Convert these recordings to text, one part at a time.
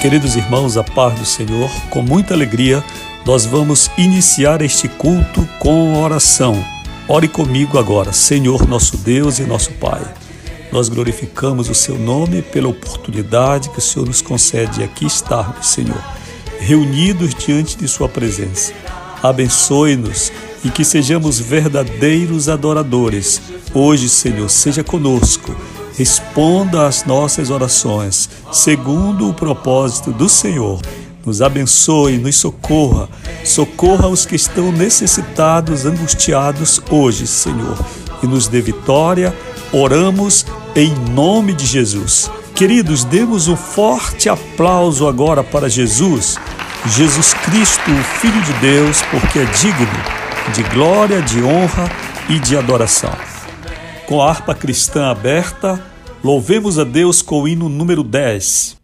Queridos irmãos, a paz do Senhor, com muita alegria, nós vamos iniciar este culto com oração. Ore comigo agora, Senhor nosso Deus e nosso Pai. Nós glorificamos o seu nome pela oportunidade que o Senhor nos concede aqui estarmos, Senhor, reunidos diante de Sua presença. Abençoe-nos e que sejamos verdadeiros adoradores. Hoje, Senhor, seja conosco responda às nossas orações, segundo o propósito do Senhor. Nos abençoe, nos socorra, socorra os que estão necessitados, angustiados hoje, Senhor, e nos dê vitória. Oramos em nome de Jesus. Queridos, demos um forte aplauso agora para Jesus, Jesus Cristo, o Filho de Deus, porque é digno de glória, de honra e de adoração com a harpa cristã aberta, louvemos a Deus com o hino número 10.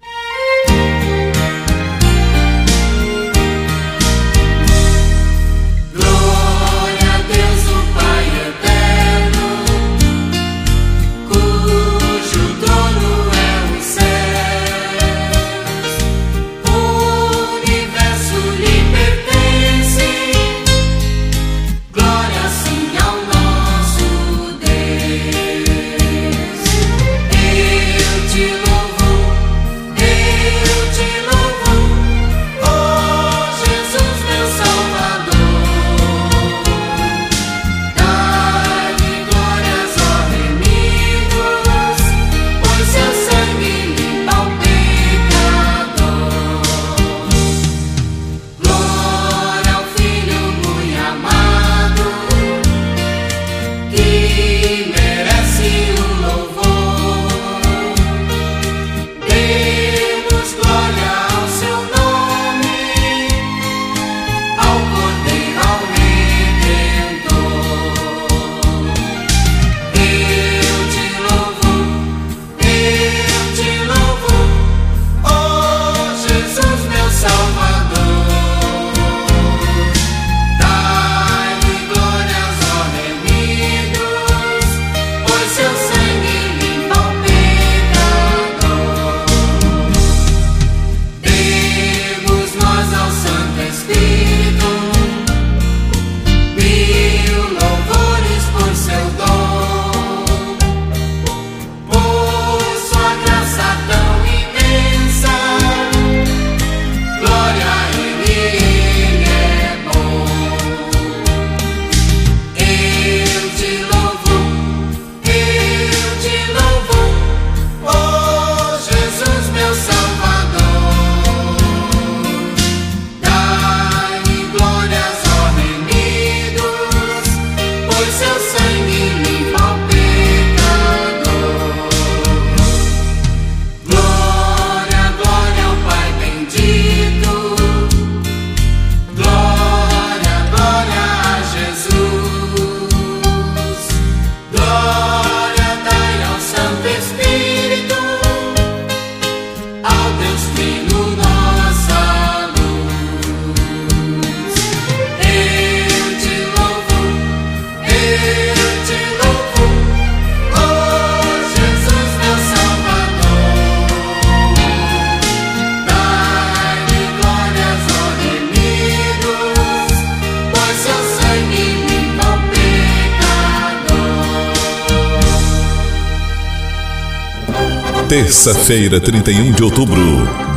Terça-feira, 31 de outubro,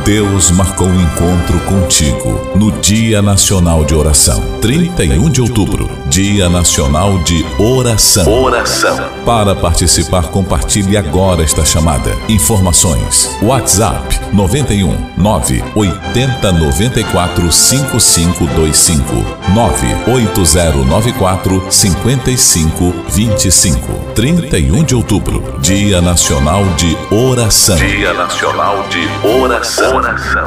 Deus marcou um encontro contigo no Dia Nacional de Oração. 31 de outubro, Dia Nacional de Oração. Oração. Para participar, compartilhe agora esta chamada. Informações: WhatsApp 91 9 80 94 5525 98094 5525 31 de outubro, Dia Nacional de Oração. Dia Nacional de Oração coração.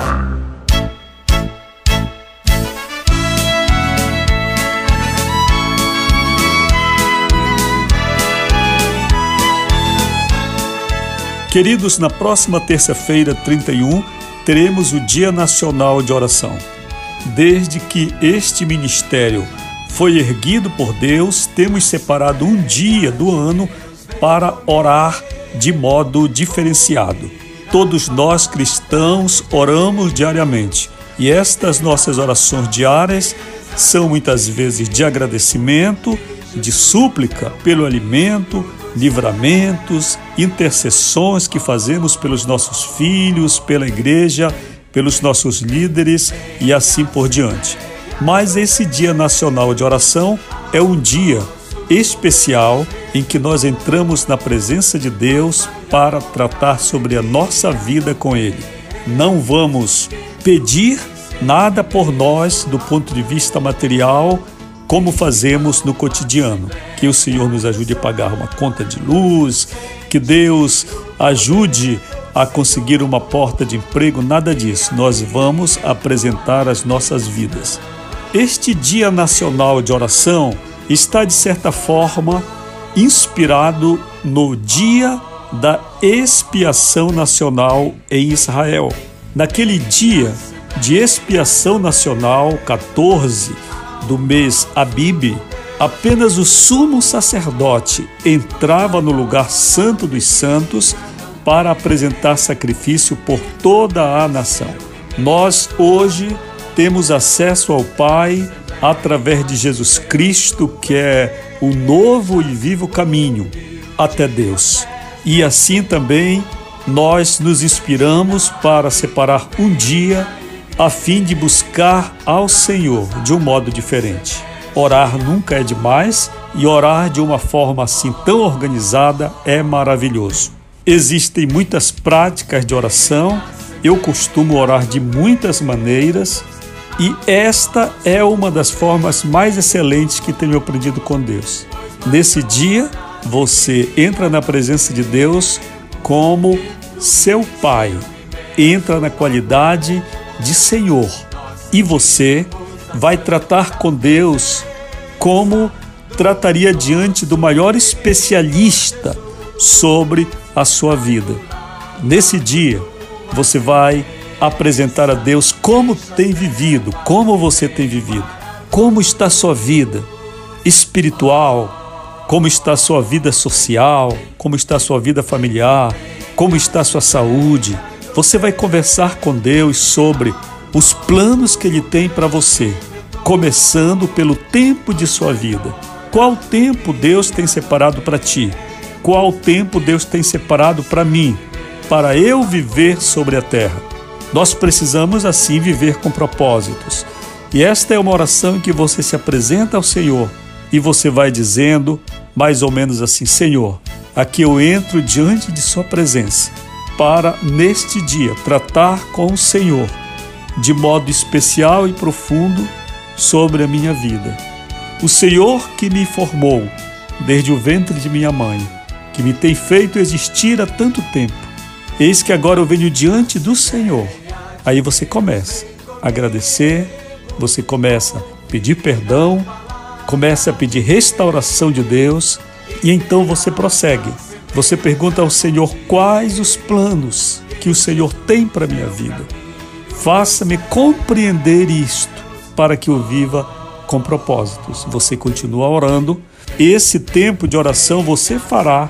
Queridos, na próxima terça-feira, 31, teremos o Dia Nacional de Oração. Desde que este ministério foi erguido por Deus, temos separado um dia do ano para orar de modo diferenciado. Todos nós cristãos oramos diariamente e estas nossas orações diárias são muitas vezes de agradecimento, de súplica pelo alimento, livramentos, intercessões que fazemos pelos nossos filhos, pela igreja, pelos nossos líderes e assim por diante. Mas esse Dia Nacional de Oração é um dia especial em que nós entramos na presença de Deus para tratar sobre a nossa vida com Ele. Não vamos pedir nada por nós do ponto de vista material, como fazemos no cotidiano. Que o Senhor nos ajude a pagar uma conta de luz, que Deus ajude a conseguir uma porta de emprego, nada disso. Nós vamos apresentar as nossas vidas. Este Dia Nacional de Oração está, de certa forma, inspirado no Dia da Expiação Nacional em Israel. Naquele dia de expiação nacional, 14 do mês Abib, apenas o sumo sacerdote entrava no lugar santo dos santos para apresentar sacrifício por toda a nação. Nós hoje temos acesso ao Pai através de Jesus Cristo, que é o novo e vivo caminho até Deus. E assim também nós nos inspiramos para separar um dia a fim de buscar ao Senhor de um modo diferente. Orar nunca é demais e orar de uma forma assim tão organizada é maravilhoso. Existem muitas práticas de oração, eu costumo orar de muitas maneiras e esta é uma das formas mais excelentes que tenho aprendido com Deus. Nesse dia, você entra na presença de Deus como seu Pai, entra na qualidade de Senhor e você vai tratar com Deus como trataria diante do maior especialista sobre a sua vida. Nesse dia, você vai apresentar a Deus como tem vivido, como você tem vivido, como está a sua vida espiritual, como está a sua vida social, como está a sua vida familiar, como está a sua saúde. Você vai conversar com Deus sobre os planos que Ele tem para você, começando pelo tempo de sua vida. Qual tempo Deus tem separado para ti? Qual tempo Deus tem separado para mim, para eu viver sobre a terra? Nós precisamos assim viver com propósitos. E esta é uma oração em que você se apresenta ao Senhor e você vai dizendo mais ou menos assim: Senhor, aqui eu entro diante de Sua presença para, neste dia, tratar com o Senhor de modo especial e profundo sobre a minha vida. O Senhor que me formou desde o ventre de minha mãe, que me tem feito existir há tanto tempo, eis que agora eu venho diante do Senhor. Aí você começa a agradecer, você começa a pedir perdão, começa a pedir restauração de Deus e então você prossegue. Você pergunta ao Senhor quais os planos que o Senhor tem para minha vida. Faça-me compreender isto para que eu viva com propósitos. Você continua orando. Esse tempo de oração você fará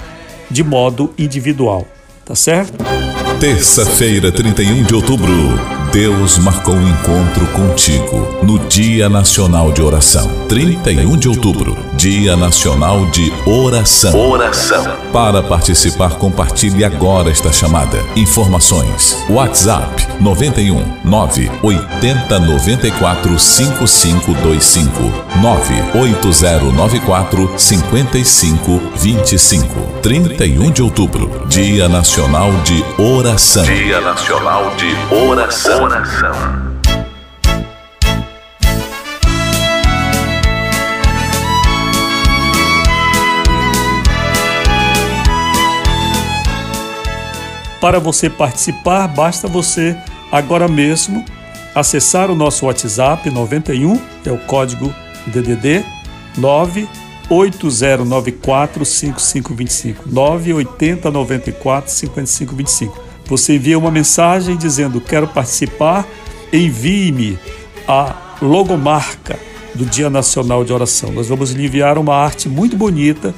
de modo individual, tá certo? Terça-feira, 31 de outubro. Deus marcou um encontro contigo no Dia Nacional de Oração. 31 de outubro, Dia Nacional de Oração. Oração. Para participar, compartilhe agora esta chamada. Informações: WhatsApp 91 9 80 94 5525 98094 5525. 31 de outubro, Dia Nacional de Oração. Dia Nacional de Oração. Oração. Para você participar, basta você agora mesmo acessar o nosso WhatsApp 91, é o código DDD 9 98094 5525. 98094 5525. Você envia uma mensagem dizendo quero participar, envie-me a logomarca do Dia Nacional de Oração. Nós vamos lhe enviar uma arte muito bonita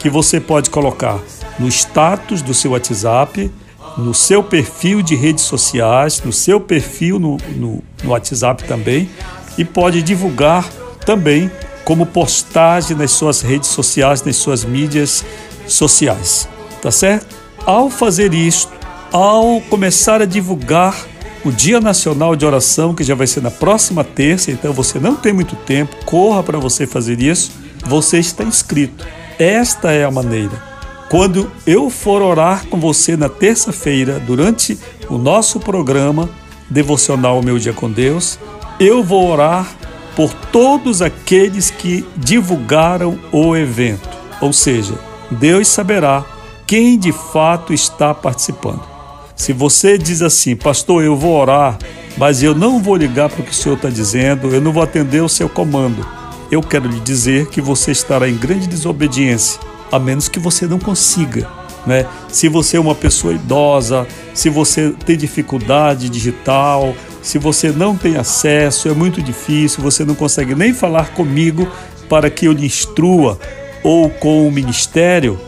que você pode colocar no status do seu WhatsApp, no seu perfil de redes sociais, no seu perfil no, no, no WhatsApp também e pode divulgar também como postagem nas suas redes sociais, nas suas mídias sociais, tá certo? Ao fazer isso, ao começar a divulgar o Dia Nacional de Oração, que já vai ser na próxima terça, então você não tem muito tempo, corra para você fazer isso, você está inscrito. Esta é a maneira. Quando eu for orar com você na terça-feira, durante o nosso programa devocional Meu Dia com Deus, eu vou orar por todos aqueles que divulgaram o evento. Ou seja, Deus saberá quem de fato está participando. Se você diz assim, pastor, eu vou orar, mas eu não vou ligar para o que o senhor está dizendo, eu não vou atender o seu comando. Eu quero lhe dizer que você estará em grande desobediência, a menos que você não consiga. Né? Se você é uma pessoa idosa, se você tem dificuldade digital, se você não tem acesso, é muito difícil, você não consegue nem falar comigo para que eu lhe instrua ou com o ministério,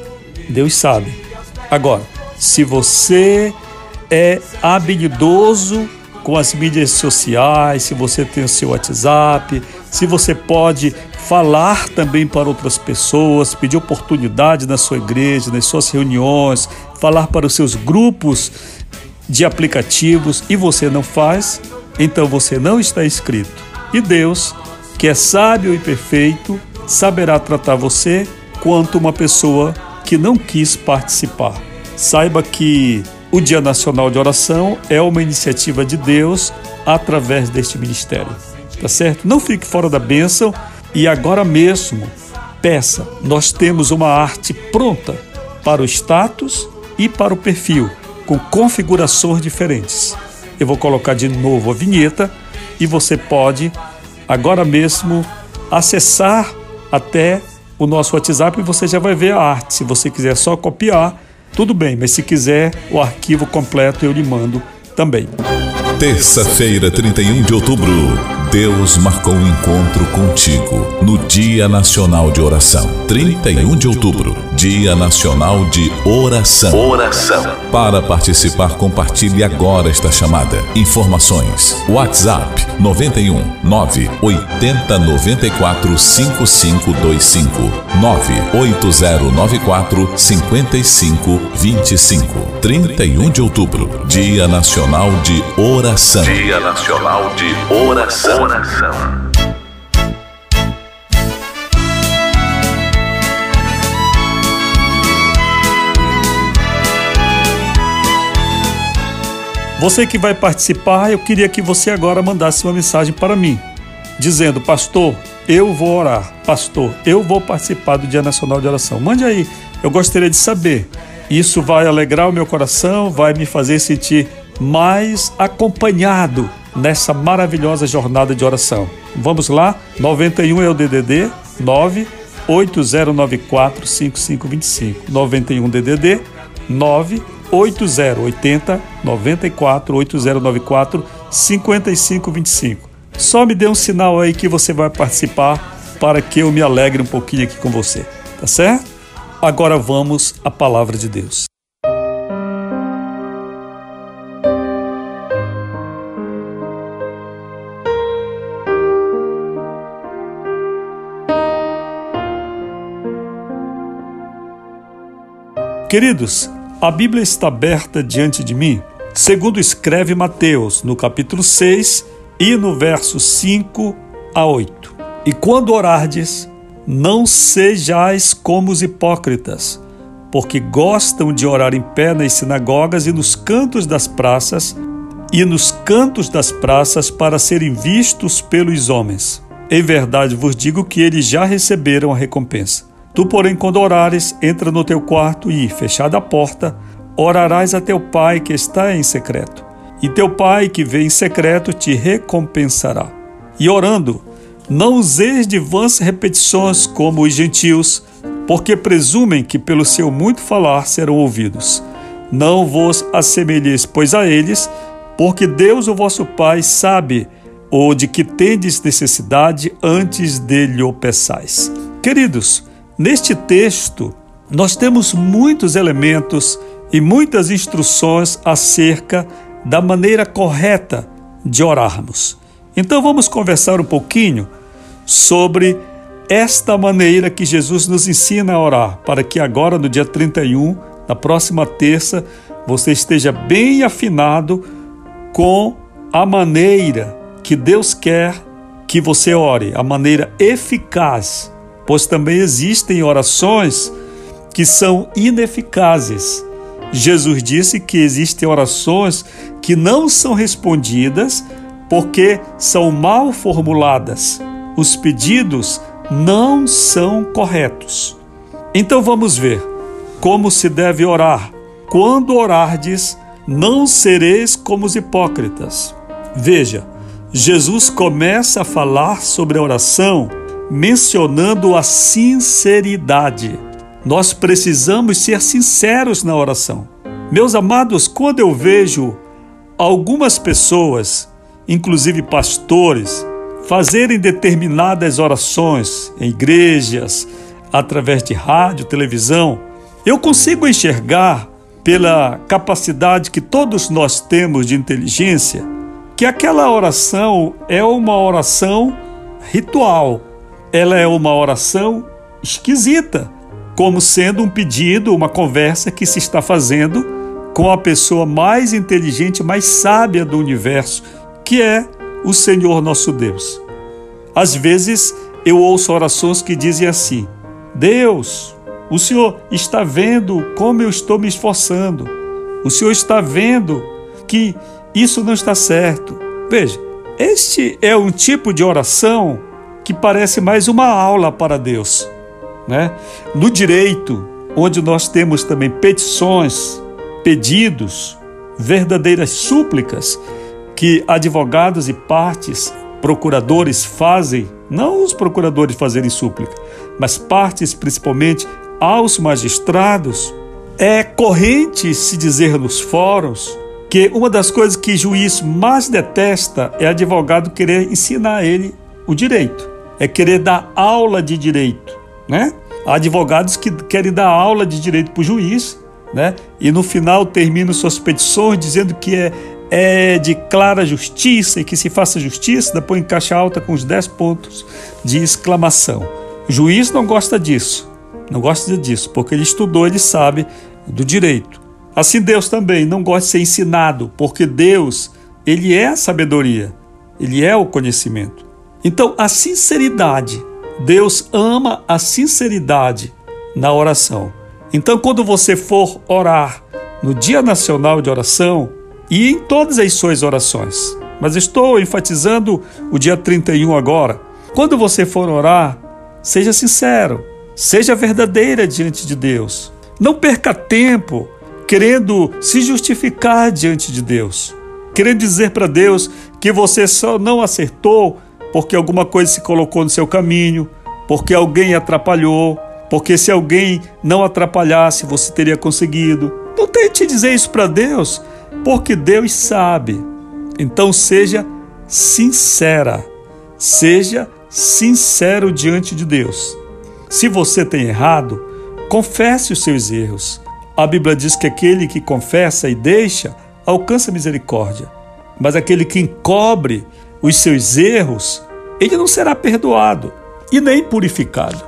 Deus sabe. Agora, se você é habilidoso com as mídias sociais, se você tem o seu WhatsApp, se você pode falar também para outras pessoas, pedir oportunidade na sua igreja, nas suas reuniões, falar para os seus grupos de aplicativos e você não faz, então você não está inscrito. E Deus, que é sábio e perfeito, saberá tratar você quanto uma pessoa que não quis participar. Saiba que o Dia Nacional de Oração é uma iniciativa de Deus através deste ministério. Tá certo? Não fique fora da bênção e agora mesmo peça. Nós temos uma arte pronta para o status e para o perfil com configurações diferentes. Eu vou colocar de novo a vinheta e você pode agora mesmo acessar até o nosso WhatsApp e você já vai ver a arte. Se você quiser só copiar, tudo bem, mas se quiser o arquivo completo eu lhe mando também. Terça-feira, 31 de outubro. Deus marcou um encontro contigo no Dia Nacional de Oração. 31 de outubro, Dia Nacional de Oração. Oração. Para participar, compartilhe agora esta chamada. Informações: WhatsApp 91 9 80 94 5525 98094 5525. 31 de outubro, Dia Nacional de Oração. Dia Nacional de Oração. Oração. Você que vai participar, eu queria que você agora mandasse uma mensagem para mim, dizendo: Pastor, eu vou orar. Pastor, eu vou participar do Dia Nacional de Oração. Mande aí, eu gostaria de saber. Isso vai alegrar o meu coração, vai me fazer sentir mais acompanhado nessa maravilhosa jornada de oração. Vamos lá? 91 é o DDD 9 8094 5525. 91 DDD 9 8080 94 8094 5525. Só me dê um sinal aí que você vai participar para que eu me alegre um pouquinho aqui com você, tá certo? Agora vamos à palavra de Deus. Queridos, a Bíblia está aberta diante de mim, segundo escreve Mateus, no capítulo 6 e no verso 5 a 8. E quando orardes, não sejais como os hipócritas, porque gostam de orar em pé nas sinagogas e nos cantos das praças, e nos cantos das praças para serem vistos pelos homens. Em verdade vos digo que eles já receberam a recompensa. Tu, porém, quando orares, entra no teu quarto e, fechada a porta, orarás a teu pai que está em secreto. E teu pai que vê em secreto te recompensará. E orando, Não useis de vãs repetições como os gentios, porque presumem que pelo seu muito falar serão ouvidos. Não vos assemelheis, pois, a eles, porque Deus, o vosso Pai, sabe ou de que tendes necessidade antes dele o peçais. Queridos, neste texto nós temos muitos elementos e muitas instruções acerca da maneira correta de orarmos. Então vamos conversar um pouquinho sobre esta maneira que Jesus nos ensina a orar, para que agora no dia 31, na próxima terça, você esteja bem afinado com a maneira que Deus quer que você ore, a maneira eficaz, pois também existem orações que são ineficazes. Jesus disse que existem orações que não são respondidas porque são mal formuladas. Os pedidos não são corretos. Então vamos ver como se deve orar. Quando orardes, não sereis como os hipócritas. Veja, Jesus começa a falar sobre a oração mencionando a sinceridade. Nós precisamos ser sinceros na oração. Meus amados, quando eu vejo algumas pessoas, inclusive pastores, fazerem determinadas orações em igrejas, através de rádio, televisão, eu consigo enxergar, pela capacidade que todos nós temos de inteligência, que aquela oração é uma oração ritual, ela é uma oração esquisita como sendo um pedido, uma conversa que se está fazendo com a pessoa mais inteligente, mais sábia do universo, que é o Senhor nosso Deus. Às vezes eu ouço orações que dizem assim: Deus, o Senhor está vendo como eu estou me esforçando, o Senhor está vendo que isso não está certo. Veja, este é um tipo de oração que parece mais uma aula para Deus né? No direito, onde nós temos também petições, pedidos, verdadeiras súplicas que advogados e partes, procuradores fazem, não os procuradores fazerem súplica, mas partes principalmente aos magistrados, é corrente se dizer nos fóruns que uma das coisas que juiz mais detesta é advogado querer ensinar a ele o direito, é querer dar aula de direito né? Há advogados que querem dar aula de direito para o juiz, né? E no final terminam suas petições dizendo que é, é de clara justiça e que se faça justiça, depois em caixa alta com os 10 pontos de exclamação. O juiz não gosta disso, não gosta disso, porque ele estudou, ele sabe do direito. Assim Deus também não gosta de ser ensinado, porque Deus, ele é a sabedoria, ele é o conhecimento. Então, a sinceridade Deus ama a sinceridade na oração. Então, quando você for orar no Dia Nacional de Oração e em todas as suas orações, mas estou enfatizando o dia 31 agora. Quando você for orar, seja sincero, seja verdadeira diante de Deus. Não perca tempo querendo se justificar diante de Deus, querendo dizer para Deus que você só não acertou porque alguma coisa se colocou no seu caminho, porque alguém atrapalhou, porque se alguém não atrapalhasse, você teria conseguido. Não tente dizer isso para Deus, porque Deus sabe. Então seja sincera, seja sincero diante de Deus. Se você tem errado, confesse os seus erros. A Bíblia diz que aquele que confessa e deixa alcança misericórdia, mas aquele que encobre os seus erros ele não será perdoado e nem purificado.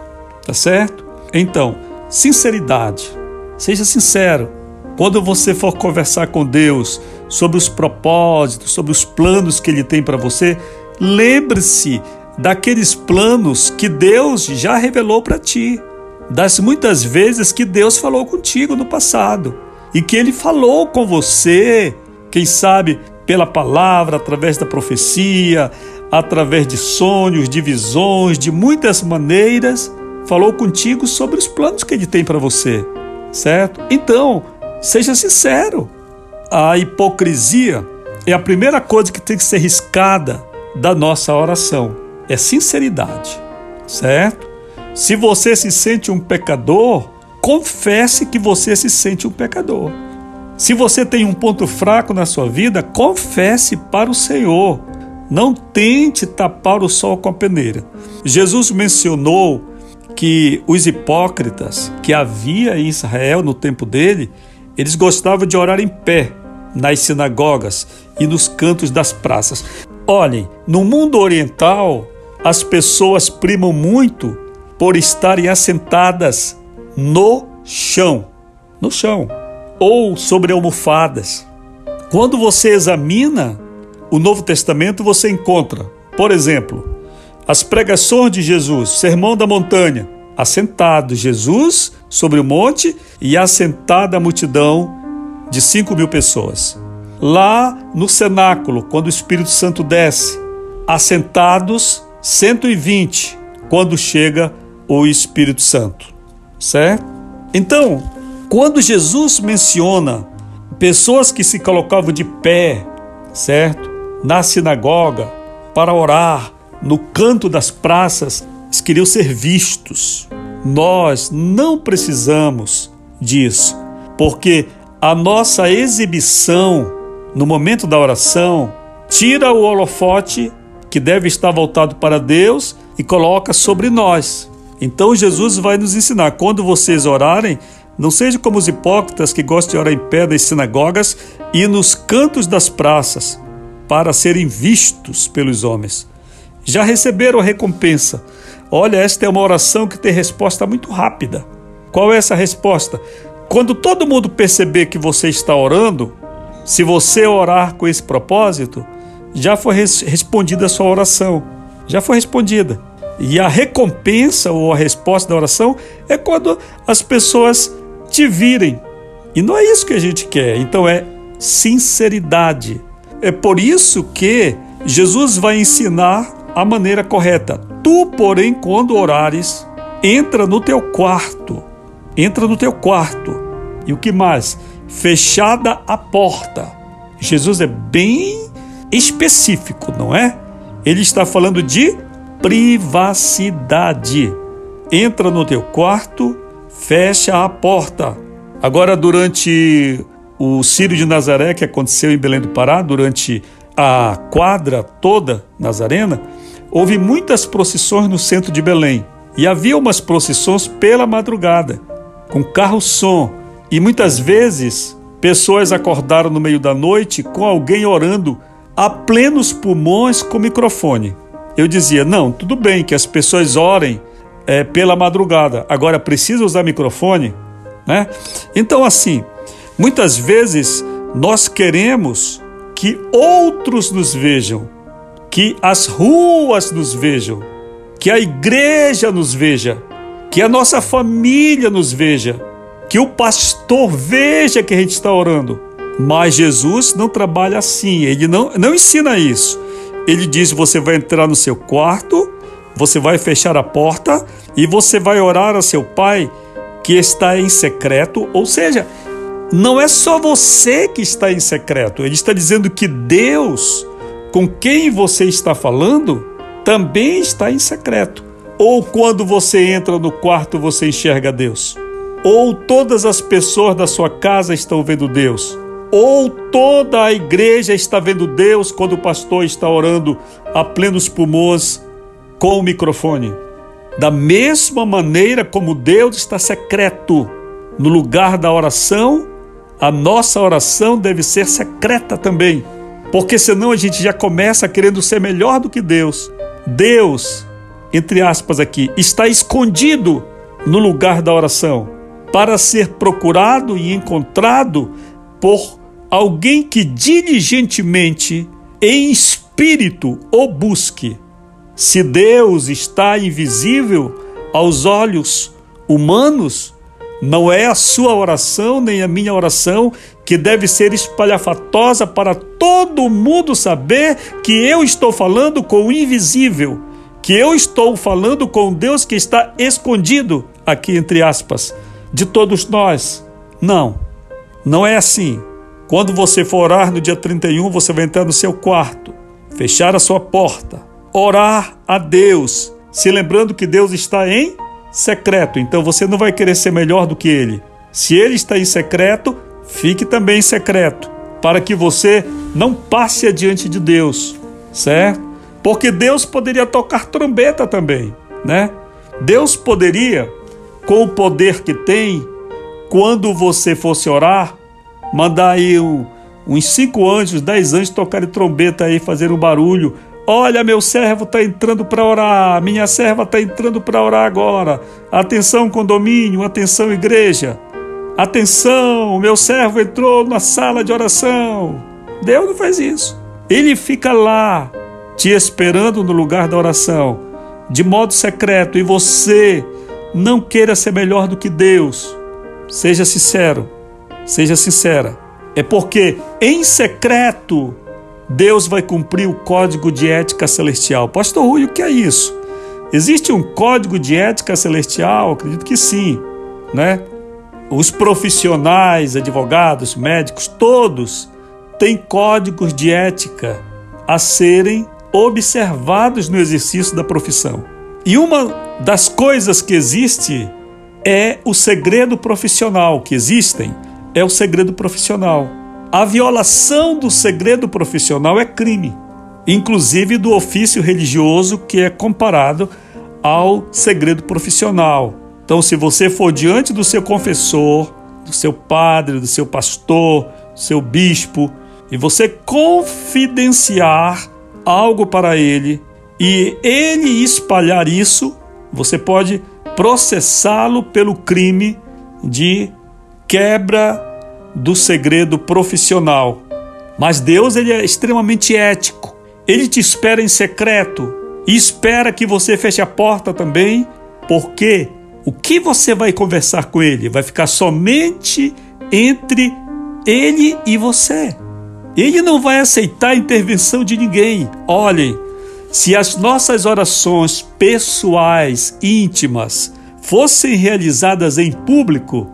Tá certo? Então, sinceridade. Seja sincero. Quando você for conversar com Deus sobre os propósitos, sobre os planos que Ele tem para você, lembre-se daqueles planos que Deus já revelou para ti, das muitas vezes que Deus falou contigo no passado e que Ele falou com você, quem sabe pela palavra, através da profecia, através de sonhos, de visões, de muitas maneiras, falou contigo sobre os planos que ele tem para você, certo? Então, seja sincero. A hipocrisia é a primeira coisa que tem que ser riscada da nossa oração. é sinceridade, certo? Se você se sente um pecador, confesse que você se sente um pecador. Se você tem um ponto fraco na sua vida, confesse para o Senhor. Não tente tapar o sol com a peneira. Jesus mencionou que os hipócritas que havia em Israel no tempo dele, eles gostavam de orar em pé nas sinagogas e nos cantos das praças. Olhem, no mundo oriental, as pessoas primam muito por estarem assentadas no chão, no chão, ou sobre almofadas. Quando você examina o Novo Testamento, você encontra, por exemplo, as pregações de Jesus, Sermão da Montanha, assentado Jesus sobre o monte e assentada a multidão de cinco mil pessoas. Lá no cenáculo, quando o Espírito Santo desce, assentados 120, quando chega o Espírito Santo, certo? Então, quando Jesus menciona pessoas que se colocavam de pé, certo? Na sinagoga, para orar, no canto das praças, eles queriam ser vistos. Nós não precisamos disso, porque a nossa exibição no momento da oração tira o holofote que deve estar voltado para Deus e coloca sobre nós. Então Jesus vai nos ensinar: quando vocês orarem, não seja como os hipócritas que gostam de orar em pé nas sinagogas e nos cantos das praças, para serem vistos pelos homens já receberam a recompensa. Olha, esta é uma oração que tem resposta muito rápida. Qual é essa resposta? Quando todo mundo perceber que você está orando, se você orar com esse propósito, já foi res respondida a sua oração. Já foi respondida. E a recompensa ou a resposta da oração é quando as pessoas te virem. E não é isso que a gente quer. Então é sinceridade. É por isso que Jesus vai ensinar a maneira correta. Tu, porém, quando orares, entra no teu quarto. Entra no teu quarto. E o que mais? Fechada a porta. Jesus é bem específico, não é? Ele está falando de privacidade. Entra no teu quarto, fecha a porta. Agora, durante o Círio de Nazaré, que aconteceu em Belém do Pará, durante a quadra toda Nazarena, houve muitas procissões no centro de Belém. E havia umas procissões pela madrugada, com carro-som. E muitas vezes pessoas acordaram no meio da noite com alguém orando a plenos pulmões com microfone. Eu dizia: não, tudo bem que as pessoas orem é, pela madrugada, agora precisa usar microfone? Né? Então, assim, muitas vezes nós queremos que outros nos vejam, que as ruas nos vejam, que a igreja nos veja, que a nossa família nos veja, que o pastor veja que a gente está orando. Mas Jesus não trabalha assim, ele não, não ensina isso. Ele diz: você vai entrar no seu quarto, você vai fechar a porta e você vai orar a seu pai que está em secreto, ou seja, não é só você que está em secreto, ele está dizendo que Deus, com quem você está falando, também está em secreto. Ou quando você entra no quarto, você enxerga Deus. Ou todas as pessoas da sua casa estão vendo Deus. Ou toda a igreja está vendo Deus quando o pastor está orando a plenos pulmões com o microfone. Da mesma maneira como Deus está secreto no lugar da oração a nossa oração deve ser secreta também, porque senão a gente já começa querendo ser melhor do que Deus. Deus, entre aspas aqui, está escondido no lugar da oração para ser procurado e encontrado por alguém que diligentemente, em espírito, o busque. Se Deus está invisível aos olhos humanos, não é a sua oração nem a minha oração que deve ser espalhafatosa para todo mundo saber que eu estou falando com o invisível, que eu estou falando com Deus que está escondido, aqui entre aspas, de todos nós. Não, não é assim. Quando você for orar no dia 31, você vai entrar no seu quarto, fechar a sua porta, orar a Deus, se lembrando que Deus está em secreto. Então você não vai querer ser melhor do que ele. Se ele está em secreto, fique também em secreto, para que você não passe adiante de Deus, certo? Porque Deus poderia tocar trombeta também, né? Deus poderia, com o poder que tem, quando você fosse orar, mandar aí um, uns cinco anjos, dez anjos tocarem trombeta aí, fazer um barulho. Olha, meu servo está entrando para orar, minha serva está entrando para orar agora. Atenção, condomínio, atenção, igreja. Atenção, meu servo entrou na sala de oração. Deus não faz isso. Ele fica lá, te esperando no lugar da oração, de modo secreto, e você não queira ser melhor do que Deus. Seja sincero, seja sincera. É porque em secreto Deus vai cumprir o código de ética celestial. Pastor Rui, o que é isso? Existe um código de ética celestial? Acredito que sim, né? Os profissionais, advogados, médicos, todos têm códigos de ética a serem observados no exercício da profissão. E uma das coisas que existe é o segredo profissional, que existem, é o segredo profissional. A violação do segredo profissional é crime, inclusive do ofício religioso que é comparado ao segredo profissional. Então, se você for diante do seu confessor, do seu padre, do seu pastor, do seu bispo, e você confidenciar algo para ele e ele espalhar isso, você pode processá-lo pelo crime de quebra do segredo profissional. Mas Deus ele é extremamente ético. Ele te espera em secreto e espera que você feche a porta também, porque o que você vai conversar com ele vai ficar somente entre ele e você. Ele não vai aceitar a intervenção de ninguém. Olhem, se as nossas orações pessoais, íntimas, fossem realizadas em público,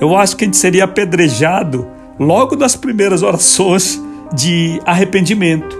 eu acho que a gente seria apedrejado logo nas primeiras orações de arrependimento,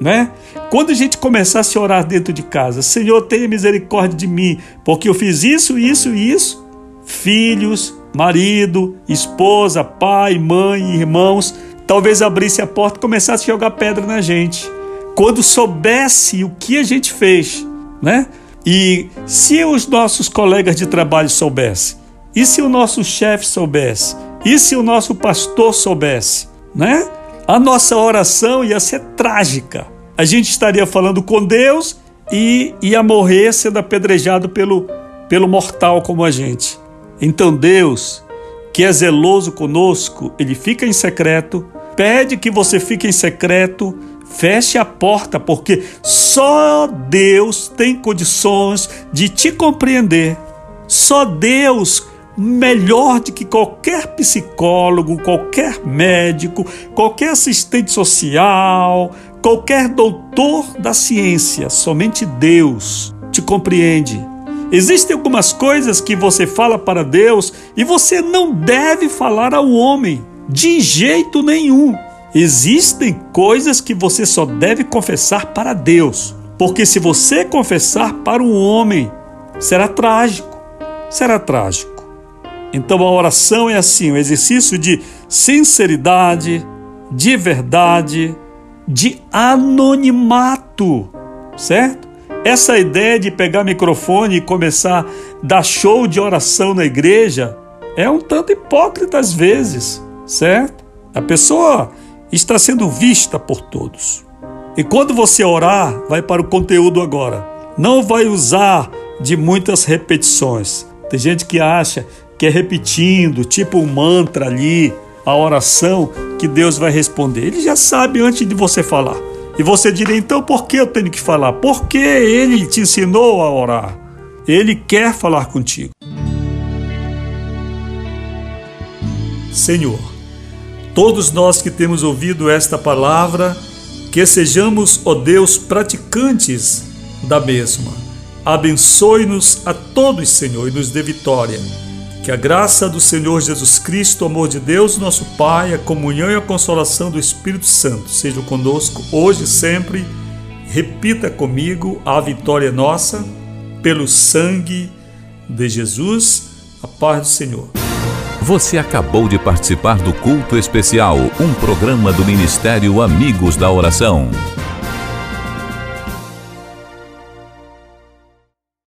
né? Quando a gente começasse a orar dentro de casa, Senhor, tenha misericórdia de mim, porque eu fiz isso, isso e isso. Filhos, marido, esposa, pai, mãe, irmãos, talvez abrisse a porta e começasse a jogar pedra na gente. Quando soubesse o que a gente fez, né? E se os nossos colegas de trabalho soubessem, e se o nosso chefe soubesse, e se o nosso pastor soubesse, né? A nossa oração ia ser trágica a gente estaria falando com Deus e ia morrer sendo apedrejado pelo, pelo mortal como a gente. Então Deus, que é zeloso conosco, ele fica em secreto, pede que você fique em secreto, feche a porta, porque só Deus tem condições de te compreender. Só Deus melhor do que qualquer psicólogo, qualquer médico, qualquer assistente social, qualquer doutor da ciência, somente Deus te compreende. Existem algumas coisas que você fala para Deus e você não deve falar ao homem, de jeito nenhum. Existem coisas que você só deve confessar para Deus, porque se você confessar para o homem, será trágico. Será trágico. Então a oração é assim, um exercício de sinceridade, de verdade, de anonimato, certo? Essa ideia de pegar microfone e começar a dar show de oração na igreja é um tanto hipócrita às vezes, certo? A pessoa está sendo vista por todos. E quando você orar, vai para o conteúdo agora. Não vai usar de muitas repetições. Tem gente que acha que é repetindo, tipo um mantra ali, a oração que Deus vai responder. Ele já sabe antes de você falar. E você diria, então por que eu tenho que falar? Porque ele te ensinou a orar. Ele quer falar contigo. Senhor, todos nós que temos ouvido esta palavra, que sejamos, ó Deus, praticantes da mesma. Abençoe-nos a todos, Senhor, e nos dê vitória que a graça do Senhor Jesus Cristo, o amor de Deus, nosso Pai, a comunhão e a consolação do Espírito Santo sejam conosco hoje e sempre, Repita comigo: a vitória é nossa, pelo sangue de Jesus. A paz do Senhor. Você acabou de participar do Culto Especial, um programa do Ministério Amigos da Oração.